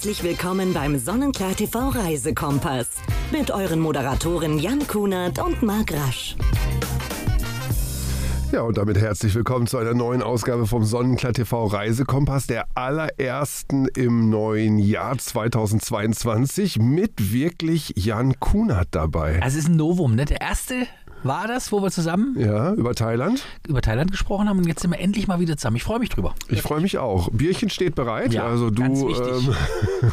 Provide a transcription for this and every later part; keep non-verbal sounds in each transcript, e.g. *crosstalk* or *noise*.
herzlich willkommen beim Sonnenklar TV Reisekompass mit euren Moderatoren Jan Kunert und Marc Rasch. Ja, und damit herzlich willkommen zu einer neuen Ausgabe vom Sonnenklar TV Reisekompass, der allerersten im neuen Jahr 2022 mit wirklich Jan Kunert dabei. Also es ist ein Novum, ne? Der erste war das, wo wir zusammen Ja, über Thailand. über Thailand gesprochen haben und jetzt sind wir endlich mal wieder zusammen. Ich freue mich drüber. Ich freue mich auch. Bierchen steht bereit. Ja, also du, ähm,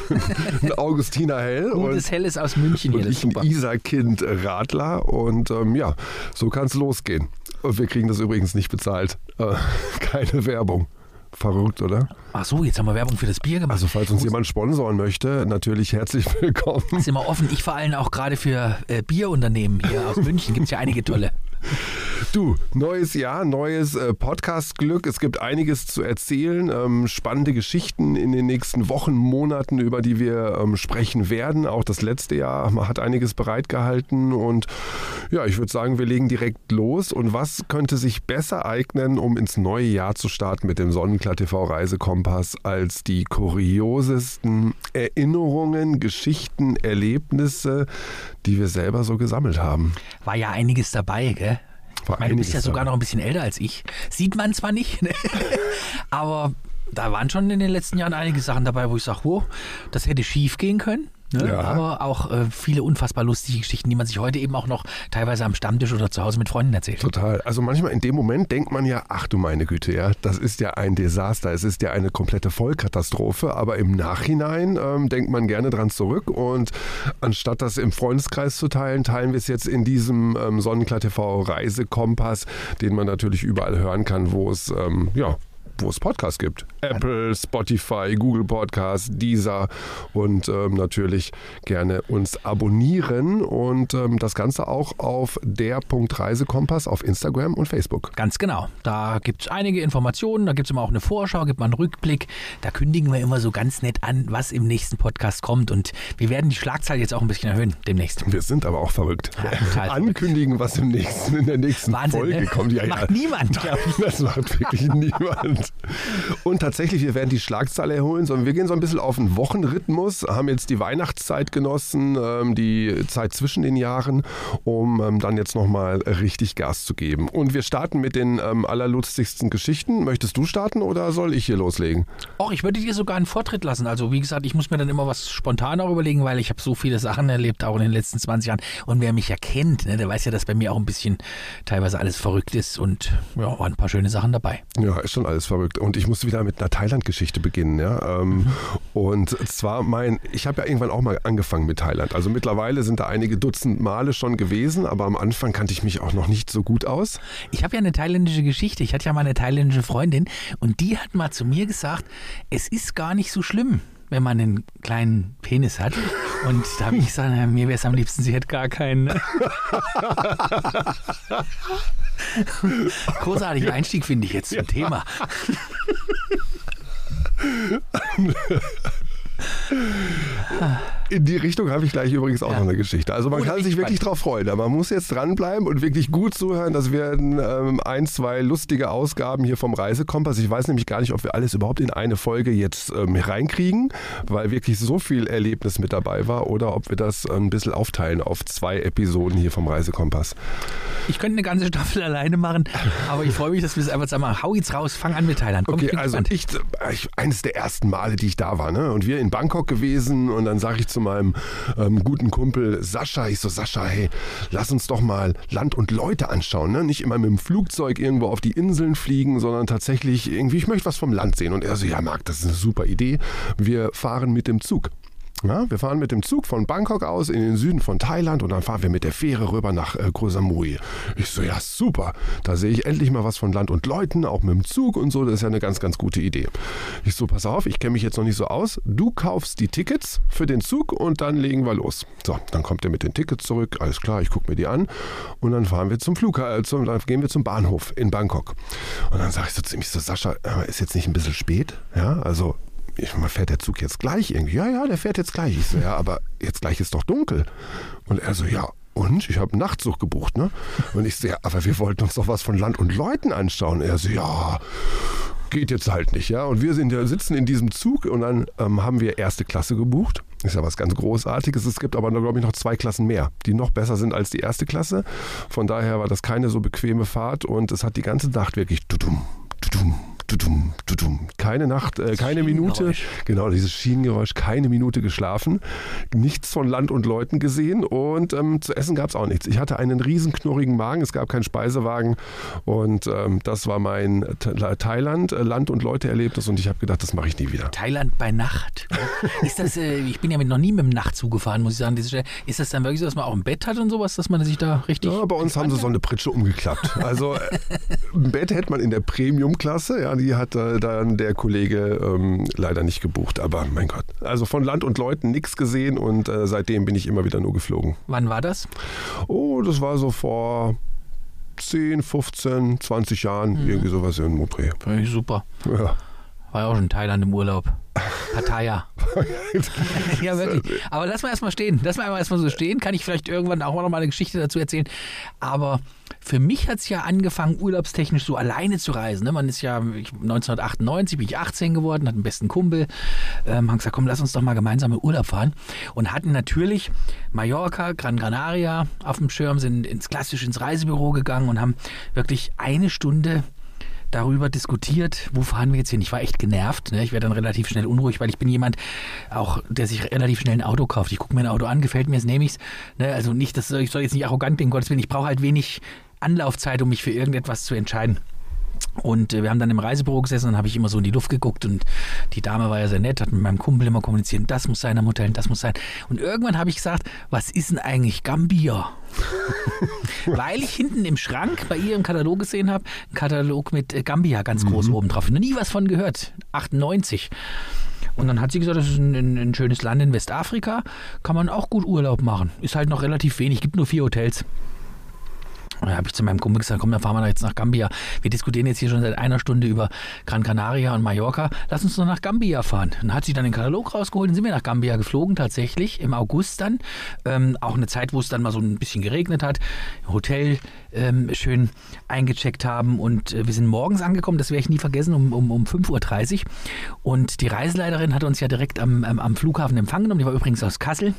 *laughs* ein Augustiner Hell Gutes Helles aus München hier, und ist ich ein. Isar-Kind Radler. Und ähm, ja, so kann es losgehen. Und wir kriegen das übrigens nicht bezahlt. Äh, *laughs* keine Werbung. Verrückt, oder? Ach so, jetzt haben wir Werbung für das Bier gemacht. Also falls uns jemand sponsoren möchte, natürlich herzlich willkommen. sind wir offen. Ich vor allem auch gerade für äh, Bierunternehmen hier aus München. Gibt es ja einige tolle. Du, neues Jahr, neues äh, Podcast-Glück. Es gibt einiges zu erzählen, ähm, spannende Geschichten in den nächsten Wochen, Monaten, über die wir ähm, sprechen werden. Auch das letzte Jahr hat einiges bereitgehalten und ja, ich würde sagen, wir legen direkt los. Und was könnte sich besser eignen, um ins neue Jahr zu starten mit dem Sonnenklar TV Reisekompass als die kuriosesten Erinnerungen, Geschichten, Erlebnisse, die wir selber so gesammelt haben. War ja einiges dabei, gell? War meine, du bist ja sogar noch ein bisschen älter als ich. Sieht man zwar nicht, ne? *laughs* aber da waren schon in den letzten Jahren einige Sachen dabei, wo ich sage, wow, das hätte schief gehen können. Ne? Ja. Aber auch äh, viele unfassbar lustige Geschichten, die man sich heute eben auch noch teilweise am Stammtisch oder zu Hause mit Freunden erzählt. Total. Also manchmal in dem Moment denkt man ja, ach du meine Güte, ja, das ist ja ein Desaster, es ist ja eine komplette Vollkatastrophe, aber im Nachhinein ähm, denkt man gerne dran zurück und anstatt das im Freundeskreis zu teilen, teilen wir es jetzt in diesem ähm, Sonnenklar TV Reisekompass, den man natürlich überall hören kann, wo es, ähm, ja, wo es Podcasts gibt. Apple, Spotify, Google Podcasts, Deezer und ähm, natürlich gerne uns abonnieren und ähm, das Ganze auch auf der Punkt Reisekompass auf Instagram und Facebook. Ganz genau. Da gibt es einige Informationen, da gibt es immer auch eine Vorschau, gibt mal einen Rückblick. Da kündigen wir immer so ganz nett an, was im nächsten Podcast kommt. Und wir werden die Schlagzahl jetzt auch ein bisschen erhöhen demnächst. Wir sind aber auch verrückt. Ja, Ankündigen, was im nächsten, in der nächsten Wahnsinn, Folge ne? kommt. Ja, Macht ja. niemand, glaub ich. Das macht wirklich *laughs* niemand. Und tatsächlich, wir werden die Schlagzahl erholen, sondern wir gehen so ein bisschen auf einen Wochenrhythmus, haben jetzt die Weihnachtszeit genossen, ähm, die Zeit zwischen den Jahren, um ähm, dann jetzt nochmal richtig Gas zu geben. Und wir starten mit den ähm, allerlustigsten Geschichten. Möchtest du starten oder soll ich hier loslegen? Och, ich würde dir sogar einen Vortritt lassen. Also wie gesagt, ich muss mir dann immer was spontan auch überlegen, weil ich habe so viele Sachen erlebt, auch in den letzten 20 Jahren. Und wer mich ja kennt, ne, der weiß ja, dass bei mir auch ein bisschen teilweise alles verrückt ist. Und ja, waren ein paar schöne Sachen dabei. Ja, ist schon alles verrückt. Und ich musste wieder mit einer Thailand-Geschichte beginnen. Ja? Ähm, Und zwar mein, ich habe ja irgendwann auch mal angefangen mit Thailand. Also mittlerweile sind da einige Dutzend Male schon gewesen, aber am Anfang kannte ich mich auch noch nicht so gut aus. Ich habe ja eine thailändische Geschichte. Ich hatte ja mal eine thailändische Freundin und die hat mal zu mir gesagt, es ist gar nicht so schlimm, wenn man einen kleinen Penis hat. Und da habe ich gesagt, na, mir wäre es am liebsten, sie hätte gar keinen. Großartiger Einstieg finde ich jetzt zum Thema. *laughs* In die Richtung habe ich gleich übrigens auch Ja. noch eine Geschichte. Also man Oh, kann sich ich wirklich drauf freuen. Aber man muss jetzt dranbleiben und wirklich gut zuhören. Das werden ähm, ein, zwei lustige Ausgaben hier vom Reisekompass. Ich weiß nämlich gar nicht, ob wir alles überhaupt in eine Folge jetzt ähm, reinkriegen, weil wirklich so viel Erlebnis mit dabei war. Oder ob wir das ein bisschen aufteilen auf zwei Episoden hier vom Reisekompass. Ich könnte eine ganze Staffel *laughs* alleine machen, aber ich freue mich, dass wir es einfach zusammen machen. Hau jetzt raus, fang an mit Thailand. Komm, Okay, ich also ich, ich, eines der ersten Male, die ich da war, ne? Und wir in Bangkok gewesen und dann sage ich zu meinem ähm, guten Kumpel Sascha, ich so, Sascha, hey, lass uns doch mal Land und Leute anschauen, ne? Nicht immer mit dem Flugzeug irgendwo auf die Inseln fliegen, sondern tatsächlich irgendwie, ich möchte was vom Land sehen. Und er so, ja, Marc, das ist eine super Idee. Wir fahren mit dem Zug. Ja, wir fahren mit dem Zug von Bangkok aus in den Süden von Thailand und dann fahren wir mit der Fähre rüber nach äh, Koh Samui. Ich so, ja super, da sehe ich endlich mal was von Land und Leuten, auch mit dem Zug und so, das ist ja eine ganz, ganz gute Idee. Ich so, pass auf, ich kenne mich jetzt noch nicht so aus, du kaufst die Tickets für den Zug und dann legen wir los. So, dann kommt er mit den Tickets zurück, alles klar, ich gucke mir die an und dann fahren wir zum Flughafen, äh, dann gehen wir zum Bahnhof in Bangkok. Und dann sage ich so zu so, Sascha, ist jetzt nicht ein bisschen spät? Ja, also ich, mal, fährt der Zug jetzt gleich irgendwie? Ja, ja, der fährt jetzt gleich. Ich so, ja, aber jetzt gleich ist doch dunkel. Und er so, ja, und? Ich habe einen Nachtzug gebucht, ne? Und ich so, ja, aber wir wollten uns doch was von Land und Leuten anschauen. Er so, ja, geht jetzt halt nicht, ja. Und wir sind sitzen in diesem Zug und dann ähm, haben wir erste Klasse gebucht. Ist ja was ganz Großartiges. Es gibt aber, glaube ich, noch zwei Klassen mehr, die noch besser sind als die erste Klasse. Von daher war das keine so bequeme Fahrt und es hat die ganze Nacht wirklich tudum, tudum, tudum, tudum. Keine Nacht, äh, keine Minute, genau dieses Schienengeräusch, keine Minute geschlafen, nichts von Land und Leuten gesehen und ähm, zu essen gab es auch nichts. Ich hatte einen riesen knurrigen Magen, es gab keinen Speisewagen und ähm, das war mein Thailand, äh, Land und Leute Erlebnis und ich habe gedacht, das mache ich nie wieder. Thailand bei Nacht. Ist das, äh, ich bin ja mit, noch nie mit dem Nachtzug gefahren, muss ich sagen. Ist das dann wirklich so, dass man auch ein Bett hat und sowas, dass man sich da richtig. Ja, bei uns haben sie so eine Pritsche umgeklappt. *laughs* Also äh, ein Bett hätte man in der Premium-Klasse, ja, die hat äh, dann der Kollege ähm, leider nicht gebucht. Aber mein Gott. Also von Land und Leuten nichts gesehen und äh, seitdem bin ich immer wieder nur geflogen. Wann war das? Oh, das war so vor 10, 15, 20 Jahren, mhm. irgendwie sowas in ich super. Ja. War ja auch schon in Thailand im Urlaub. *laughs* Pattaya. *laughs* ja, wirklich. Aber lass mal erstmal stehen. Lass mal erstmal so stehen. Kann ich vielleicht irgendwann auch noch mal eine Geschichte dazu erzählen. Aber für mich hat es ja angefangen, urlaubstechnisch so alleine zu reisen. Ne? Man ist ja 1998, bin ich 18 geworden, hat einen besten Kumpel. Ähm, haben gesagt, komm, lass uns doch mal gemeinsam in Urlaub fahren. Und hatten natürlich Mallorca, Gran Canaria auf dem Schirm, sind ins klassisch ins Reisebüro gegangen und haben wirklich eine Stunde darüber diskutiert, wo fahren wir jetzt hin. Ich war echt genervt. Ne? Ich werde dann relativ schnell unruhig, weil ich bin jemand, auch der sich relativ schnell ein Auto kauft. Ich gucke mir ein Auto an, gefällt mir es, nehme ich es. Ne? Also nicht, dass ich soll jetzt nicht arrogant bin, Gottes Willen. Ich brauche halt wenig Anlaufzeit, um mich für irgendetwas zu entscheiden. Und äh, wir haben dann im Reisebüro gesessen und habe ich immer so in die Luft geguckt und die Dame war ja sehr nett, hat mit meinem Kumpel immer kommuniziert, das muss sein am Hotel, das muss sein. Und irgendwann habe ich gesagt, was ist denn eigentlich Gambia? *laughs* Weil ich hinten im Schrank bei ihr im Katalog gesehen habe, einen Katalog mit äh, Gambia ganz groß mhm. oben drauf. Noch nie was von gehört. 98. Und dann hat sie gesagt, das ist ein, ein, ein schönes Land in Westafrika, kann man auch gut Urlaub machen. Ist halt noch relativ wenig, gibt nur vier Hotels. Da habe ich zu meinem Kumpel gesagt, komm, dann fahren wir da jetzt nach Gambia. Wir diskutieren jetzt hier schon seit einer Stunde über Gran Canaria und Mallorca. Lass uns doch nach Gambia fahren. Dann hat sie dann den Katalog rausgeholt und sind wir nach Gambia geflogen, tatsächlich, im August dann. Ähm, auch eine Zeit, wo es dann mal so ein bisschen geregnet hat. Hotel ähm, schön eingecheckt haben und äh, wir sind morgens angekommen, das werde ich nie vergessen, um, um, um 5.30 Uhr. Und die Reiseleiterin hat uns ja direkt am, am, am Flughafen empfangen genommen. Die war übrigens aus Kassel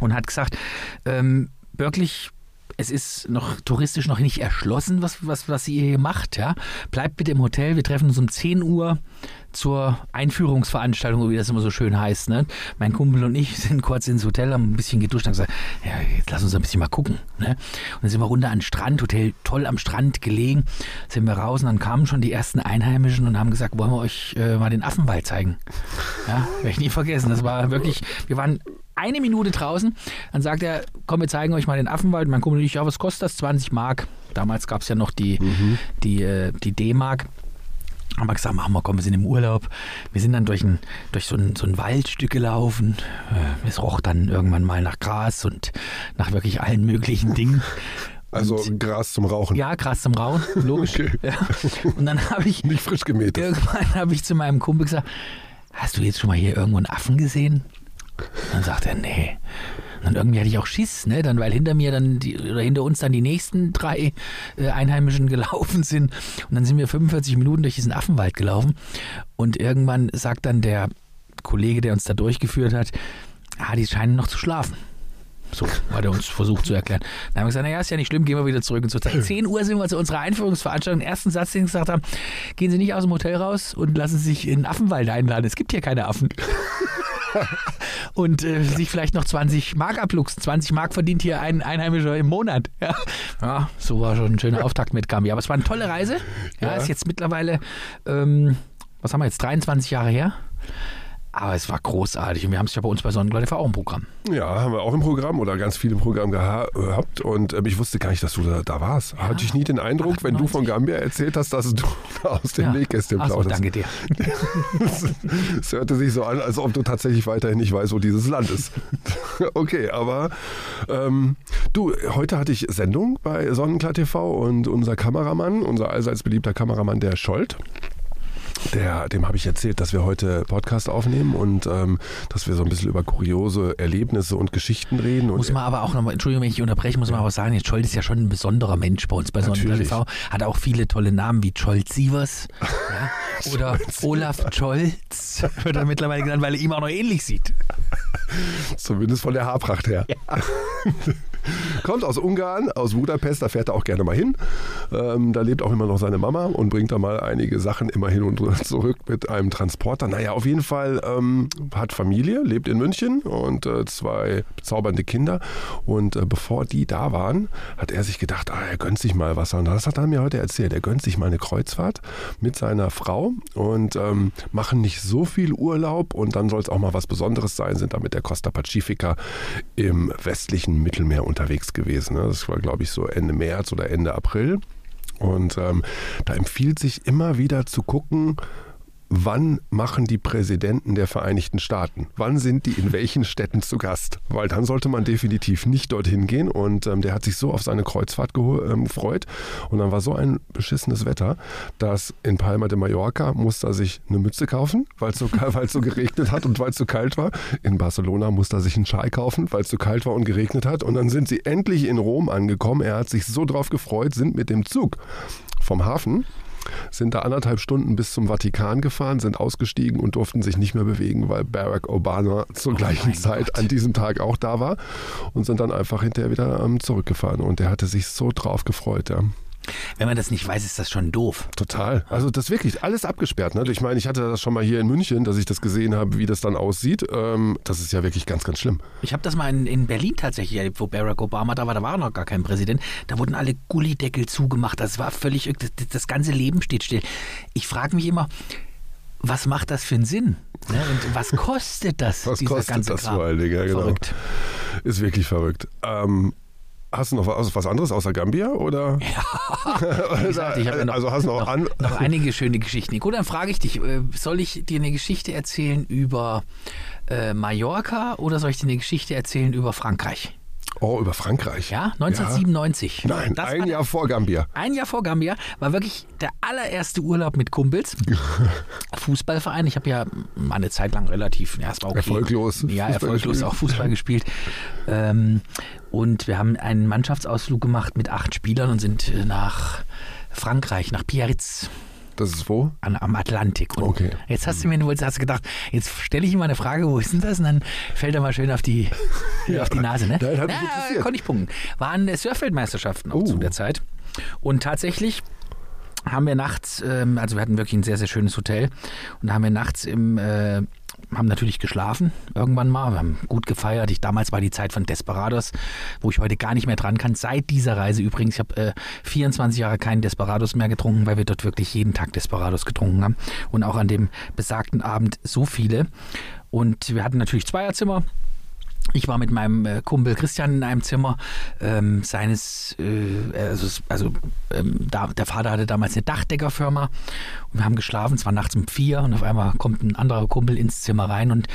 und hat gesagt, ähm, wirklich es ist noch touristisch noch nicht erschlossen, was, was, was ihr hier macht. Ja? Bleibt bitte im Hotel. Wir treffen uns um 10 Uhr zur Einführungsveranstaltung, wie das immer so schön heißt. Ne? Mein Kumpel und ich sind kurz ins Hotel, haben ein bisschen geduscht und gesagt, ja, jetzt lass uns ein bisschen mal gucken. Ne? Und dann sind wir runter an den Strand, Hotel toll am Strand gelegen, sind wir raus und dann kamen schon die ersten Einheimischen und haben gesagt, wollen wir euch äh, mal den Affenwald zeigen. Ja, werde ich nie vergessen. Das war wirklich, wir waren eine Minute draußen. Dann sagt er, komm, wir zeigen euch mal den Affenwald. Mein Kumpel und ich, ja, was kostet das? 20 Mark. Damals gab es ja noch die, mhm. die, äh, die D-Mark. Haben wir gesagt, machen wir, komm, wir sind im Urlaub. Wir sind dann durch, ein, durch so, ein, so ein Waldstück gelaufen. Äh, es roch dann irgendwann mal nach Gras und nach wirklich allen möglichen Dingen. *laughs* Also und, Gras zum Rauchen. Ja, Gras zum Rauchen, logisch. Okay. Ja. Und dann habe ich. *laughs* Nicht frisch gemäht. Irgendwann habe ich zu meinem Kumpel gesagt: Hast du jetzt schon mal hier irgendwo einen Affen gesehen? Dann sagt er, nee. Und dann irgendwie hatte ich auch Schiss, ne? Dann, weil hinter mir dann die, oder hinter uns dann die nächsten drei äh, Einheimischen *laughs* gelaufen sind. Und dann sind wir 45 Minuten durch diesen Affenwald gelaufen. Und irgendwann sagt dann der Kollege, der uns da durchgeführt hat, ah, die scheinen noch zu schlafen. So hat er uns versucht zu erklären. Dann haben wir gesagt, naja, ist ja nicht schlimm, gehen wir wieder zurück ins Hotel. 10 Uhr sind wir zu unserer Einführungsveranstaltung. Den ersten Satz, den wir gesagt haben, gehen Sie nicht aus dem Hotel raus und lassen Sie sich in den Affenwald einladen. Es gibt hier keine Affen. *laughs* und äh, sich vielleicht noch 20 Mark abluchsen. 20 Mark verdient hier ein Einheimischer im Monat. Ja. ja, so war schon ein schöner Auftakt mit Gambia. Aber es war eine tolle Reise. Ja, ja. ist jetzt mittlerweile, ähm, was haben wir jetzt, 23 Jahre her. Aber es war großartig und wir haben es ja bei uns bei Sonnengleiter auch im Programm. Ja, haben wir auch im Programm oder ganz viel im Programm gehabt und äh, ich wusste gar nicht, dass du da, da warst. Ja. Hatte ich nie den Eindruck, 98. wenn du von Gambia erzählt hast, dass du *laughs* aus dem ja. Nähkästchen plauderst. So, danke dir. *laughs* Es hörte sich so an, als ob du tatsächlich weiterhin nicht weißt, wo dieses Land ist. *laughs* okay, aber ähm, du, heute hatte ich Sendung bei Sonnenklar TV und unser Kameramann, unser allseits beliebter Kameramann, der Scholt, Der, dem habe ich erzählt, dass wir heute Podcast aufnehmen und ähm, dass wir so ein bisschen über kuriose Erlebnisse und Geschichten reden. Und Muss man aber auch nochmal, Entschuldigung, wenn ich unterbreche, muss man aber sagen, jetzt Scholz ist ja schon ein besonderer Mensch bei uns bei. TV. Hat auch viele tolle Namen wie Scholz Sievers *laughs* ja, oder Olaf Scholz, *laughs* wird er mittlerweile genannt, weil er ihm auch noch ähnlich sieht. Zumindest von der Haarpracht her. *laughs* Kommt aus Ungarn, aus Budapest, da fährt er auch gerne mal hin. Ähm, da lebt auch immer noch seine Mama und bringt da mal einige Sachen immer hin und *laughs* zurück mit einem Transporter. Naja, auf jeden Fall ähm, hat Familie, lebt in München und äh, zwei bezaubernde Kinder. Und äh, bevor die da waren, hat er sich gedacht, ah, er gönnt sich mal was. Und das hat er mir heute erzählt. Er gönnt sich mal eine Kreuzfahrt mit seiner Frau und ähm, machen nicht so viel Urlaub und dann soll es auch mal was Besonderes sein, sind da mit der Costa Pacifica im westlichen Mittelmeer unterwegs gewesen. ne? Das war, glaube ich, so Ende März oder Ende April. Und ähm, da empfiehlt sich immer wieder zu gucken, wann machen die Präsidenten der Vereinigten Staaten? Wann sind die in welchen Städten zu Gast? Weil dann sollte man definitiv nicht dorthin gehen. Und ähm, der hat sich so auf seine Kreuzfahrt ähm, gefreut. Und dann war so ein beschissenes Wetter, dass in Palma de Mallorca musste er sich eine Mütze kaufen, weil es so, *laughs* weil es so geregnet hat und weil es so kalt war. In Barcelona musste er sich einen Schal kaufen, weil es so kalt war und geregnet hat. Und dann sind sie endlich in Rom angekommen. Er hat sich so drauf gefreut, sind mit dem Zug vom Hafen sind da anderthalb Stunden bis zum Vatikan gefahren, sind ausgestiegen und durften sich nicht mehr bewegen, weil Barack Obama zur gleichen mein Zeit Gott. an diesem Tag auch da war und sind dann einfach hinterher wieder ähm, zurückgefahren. Und der hatte sich so drauf gefreut, ja. Wenn man das nicht weiß, ist das schon doof. Total. Also das wirklich alles abgesperrt. Ne? Ich meine, ich hatte das schon mal hier in München, dass ich das gesehen habe, wie das dann aussieht. Ähm, das ist ja wirklich ganz, ganz schlimm. Ich habe das mal in, in Berlin tatsächlich erlebt, wo Barack Obama da war. Da war noch gar kein Präsident. Da wurden alle Gullideckel zugemacht. Das war völlig, das, das ganze Leben steht still. Ich frage mich immer, was macht das für einen Sinn? Ne? Und was kostet das? Was kostet ganze das Kram? vor allen Dingen? Ja, genau. Verrückt. Ist wirklich verrückt. Ähm, hast du noch was, was anderes außer Gambia? Oder? *laughs* Wie gesagt, ich habe ja noch, also hast du noch, noch, noch einige schöne Geschichten. Gut, dann frage ich dich, äh, soll ich dir eine Geschichte erzählen über äh, Mallorca oder soll ich dir eine Geschichte erzählen über Frankreich? Oh, über Frankreich. Ja, 1997. Ja. Nein, Das ein Jahr vor Gambia. Ein Jahr vor Gambia war wirklich der allererste Urlaub mit Kumpels. *laughs* Fußballverein. Ich habe ja mal eine Zeit lang relativ, ja, es war okay. Erfolglos Ja, Fußball erfolglos gespielt. auch Fußball *laughs* gespielt. Ähm, und wir haben einen Mannschaftsausflug gemacht mit acht Spielern und sind äh, nach Frankreich, nach Biarritz Das ist wo? an, am Atlantik. Und Okay. Jetzt hast du mir du hast gedacht, jetzt stelle ich ihm mal eine Frage, wo ist denn das? Und dann fällt er mal schön auf die, *laughs* auf die Nase. Ne? Nein, hat konnte ich punkten. Waren Surfweltmeisterschaften auch Oh. zu der Zeit. Und tatsächlich haben wir nachts, ähm, also wir hatten wirklich ein sehr, sehr schönes Hotel und da haben wir nachts im, äh, haben natürlich geschlafen irgendwann mal, wir haben gut gefeiert. Ich, damals war die Zeit von Desperados, wo ich heute gar nicht mehr dran kann. Seit dieser Reise übrigens, ich habe äh, 24 Jahre keinen Desperados mehr getrunken, weil wir dort wirklich jeden Tag Desperados getrunken haben und auch an dem besagten Abend so viele. Und wir hatten natürlich Zweierzimmer, ich war mit meinem äh, Kumpel Christian in einem Zimmer ähm, seines, äh, also, also ähm, da, der Vater hatte damals eine Dachdeckerfirma und wir haben geschlafen, es war nachts um vier und auf einmal kommt ein anderer Kumpel ins Zimmer rein und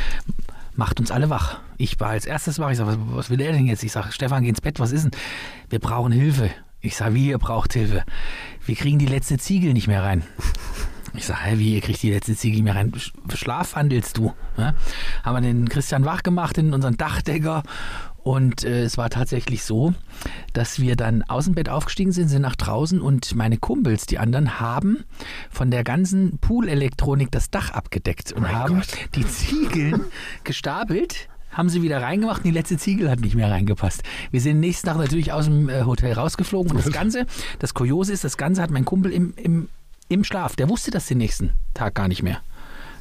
macht uns alle wach. Ich war als erstes wach, ich sage, was, was will er denn jetzt? Ich sage, Stefan, geh ins Bett, was ist denn? Wir brauchen Hilfe. Ich sage, wie, ihr braucht Hilfe? Wir kriegen die letzte Ziegel nicht mehr rein. Ich sage, hä, wie, ihr kriegt die letzte Ziege nicht mehr rein? Sch- Schlafwandelst du? Ne? Haben wir den Christian wach gemacht, in unseren Dachdecker. Und äh, es war tatsächlich so, dass wir dann aus dem Bett aufgestiegen sind, sind nach draußen und meine Kumpels, die anderen, haben von der ganzen Poolelektronik das Dach abgedeckt und haben die Ziegeln *laughs* gestapelt. Haben sie wieder reingemacht und die letzte Ziegel hat nicht mehr reingepasst. Wir sind nächsten Tag natürlich aus dem äh, Hotel rausgeflogen und das Ganze, das Kuriose ist, das Ganze hat mein Kumpel im, im, im Schlaf, der wusste das den nächsten Tag gar nicht mehr.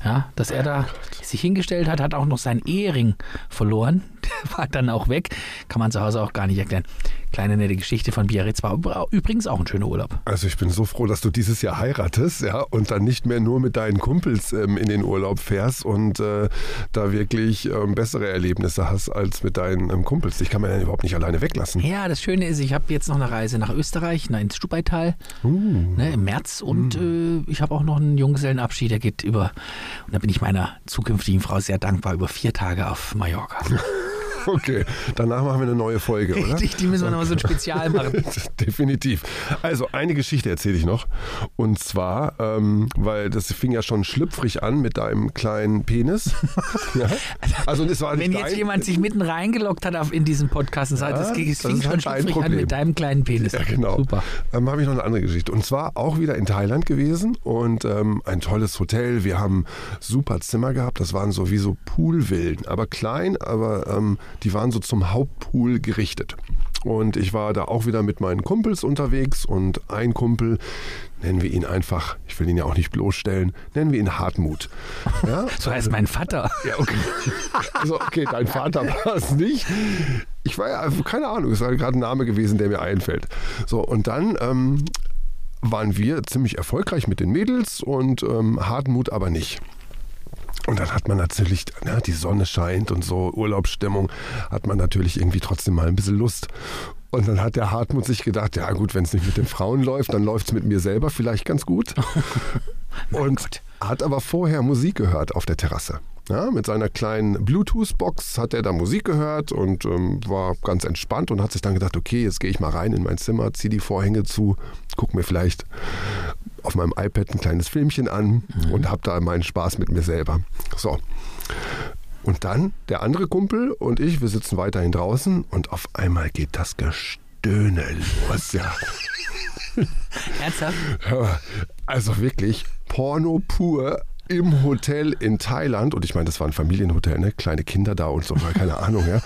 Ja, dass er da sich hingestellt hat, hat auch noch seinen Ehering verloren. *laughs* War dann auch weg. Kann man zu Hause auch gar nicht erklären. Kleine nette Geschichte von Biarritz war übr- übrigens auch ein schöner Urlaub. Also ich bin so froh, dass du dieses Jahr heiratest, ja, und dann nicht mehr nur mit deinen Kumpels ähm, in den Urlaub fährst und äh, da wirklich ähm, bessere Erlebnisse hast als mit deinen ähm, Kumpels. Dich kann man ja überhaupt nicht alleine weglassen. Ja, das Schöne ist, ich habe jetzt noch eine Reise nach Österreich, na, ins Stubaital ne, im März und äh, ich habe auch noch einen Junggesellenabschied, der geht über, und da bin ich meiner zukünftigen Frau sehr dankbar, über vier Tage auf Mallorca. *laughs* *laughs* Okay, danach machen wir eine neue Folge, oder? Richtig, die müssen wir nochmal so ein Spezial machen. *laughs* Definitiv. Also, eine Geschichte erzähle ich noch. Und zwar, ähm, weil das fing ja schon schlüpfrig an mit deinem kleinen Penis. *laughs* ja? Also, es war Wenn jetzt dein, jemand sich mitten reingeloggt hat auf, in diesen Podcast und sagt, Ja, das, das fing schon halt schlüpfrig an mit deinem kleinen Penis. Ja, genau. Super. Ähm, habe ich noch eine andere Geschichte. Und zwar auch wieder in Thailand gewesen und ähm, ein tolles Hotel. Wir haben super Zimmer gehabt. Das waren so wie so Poolvillen, aber klein, aber ähm, die waren so zum Hauptpool gerichtet. Und ich war da auch wieder mit meinen Kumpels unterwegs und ein Kumpel, nennen wir ihn einfach, ich will ihn ja auch nicht bloßstellen, nennen wir ihn Hartmut. *laughs* Ja? So heißt mein Vater. Ja, okay. *laughs* Also, okay, dein Vater war es nicht. Ich war ja, keine Ahnung, es war gerade ein Name gewesen, der mir einfällt. So, und dann ähm, waren wir ziemlich erfolgreich mit den Mädels und ähm, Hartmut aber nicht. Und dann hat man natürlich, na, die Sonne scheint und so, Urlaubsstimmung, hat man natürlich irgendwie trotzdem mal ein bisschen Lust. Und dann hat der Hartmut sich gedacht, ja gut, wenn es nicht mit den Frauen läuft, dann läuft es mit mir selber vielleicht ganz gut. *laughs* und hat aber vorher Musik gehört auf der Terrasse. Ja, mit seiner kleinen Bluetooth-Box hat er da Musik gehört und ähm, war ganz entspannt und hat sich dann gedacht, okay, jetzt gehe ich mal rein in mein Zimmer, ziehe die Vorhänge zu, guck mir vielleicht auf meinem iPad ein kleines Filmchen an und habe da meinen Spaß mit mir selber. So. Und dann der andere Kumpel und ich, wir sitzen weiterhin draußen und auf einmal geht das Gestöhne los. Ja. *laughs* Ernsthaft? Also wirklich Porno pur im Hotel in Thailand. Und ich meine, das war ein Familienhotel, ne? Kleine Kinder da und so, keine Ahnung, ja.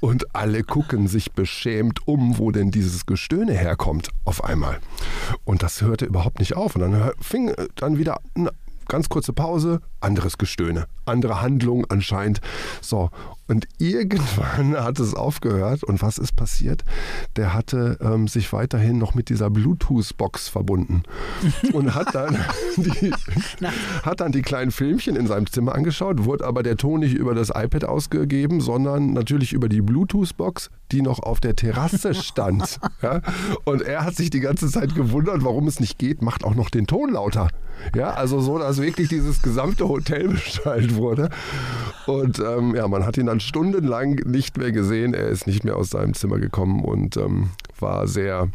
Und alle gucken sich beschämt um, wo denn dieses Gestöhne herkommt auf einmal. Und das hörte überhaupt nicht auf. Und dann fing äh, dann wieder eine ganz kurze Pause, anderes Gestöhne, andere Handlung anscheinend. So, und irgendwann *laughs* hat es aufgehört. Und was ist passiert? Der hatte ähm, sich weiterhin noch mit dieser Bluetooth-Box verbunden *laughs* und hat dann, *laughs* die, hat dann die kleinen Filmchen in seinem Zimmer angeschaut, wurde aber der Ton nicht über das iPad ausgegeben, sondern natürlich über die Bluetooth-Box, die noch auf der Terrasse stand. ja? Und er hat sich die ganze Zeit gewundert, warum es nicht geht, macht auch noch den Ton lauter. Ja, also so, dass wirklich dieses gesamte Hotel *laughs* beschallt wurde. Und ähm, ja, man hat ihn dann stundenlang nicht mehr gesehen. Er ist nicht mehr aus seinem Zimmer gekommen und ähm, war sehr,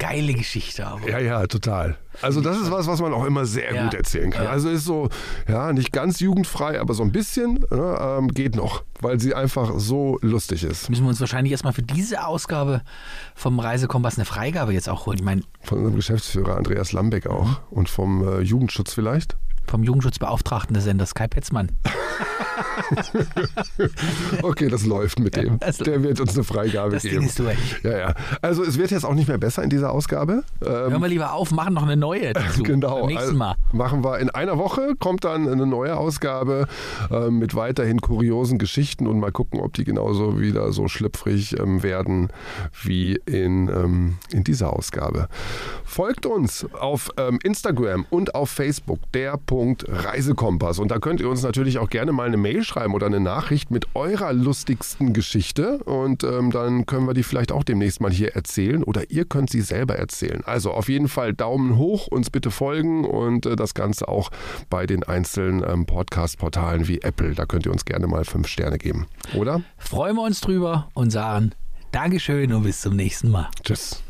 Geile Geschichte aber. ja, ja, total. Also das ist was, was man auch immer sehr Ja. gut erzählen kann. Ja. Also ist so, ja, nicht ganz jugendfrei, aber so ein bisschen ne, ähm, geht noch, weil sie einfach so lustig ist. Müssen wir uns wahrscheinlich erstmal für diese Ausgabe vom Reisekompass eine Freigabe jetzt auch holen. Ich meine, Von unserem Geschäftsführer Andreas Lambeck auch Mhm. und vom äh, Jugendschutz vielleicht. Vom Jugendschutzbeauftragten des Senders Kai Petzmann. *laughs* Okay, das läuft mit dem. das- Der wird uns eine Freigabe Das Ding geben. ist durch. Ja, ja. Also es wird jetzt auch nicht mehr besser in dieser Ausgabe. Ähm, Hören wir lieber auf, machen noch eine neue *laughs* dazu. Genau. Beim nächsten also Mal. Machen wir in einer Woche, kommt dann eine neue Ausgabe äh, mit weiterhin kuriosen Geschichten und mal gucken, ob die genauso wieder so schlüpfrig ähm, werden wie in, ähm, in dieser Ausgabe. Folgt uns auf ähm, Instagram und auf Facebook, der Punkt Reisekompass. Und da könnt ihr uns natürlich auch gerne mal eine Mail schreiben oder eine Nachricht mit eurer lustigsten Geschichte. Und ähm, dann können wir die vielleicht auch demnächst mal hier erzählen oder ihr könnt sie selber erzählen. Also auf jeden Fall Daumen hoch, uns bitte folgen und äh, das Ganze auch bei den einzelnen ähm, Podcast-Portalen wie Apple. Da könnt ihr uns gerne mal fünf Sterne geben. Oder? Freuen wir uns drüber und sagen Dankeschön und bis zum nächsten Mal. Tschüss.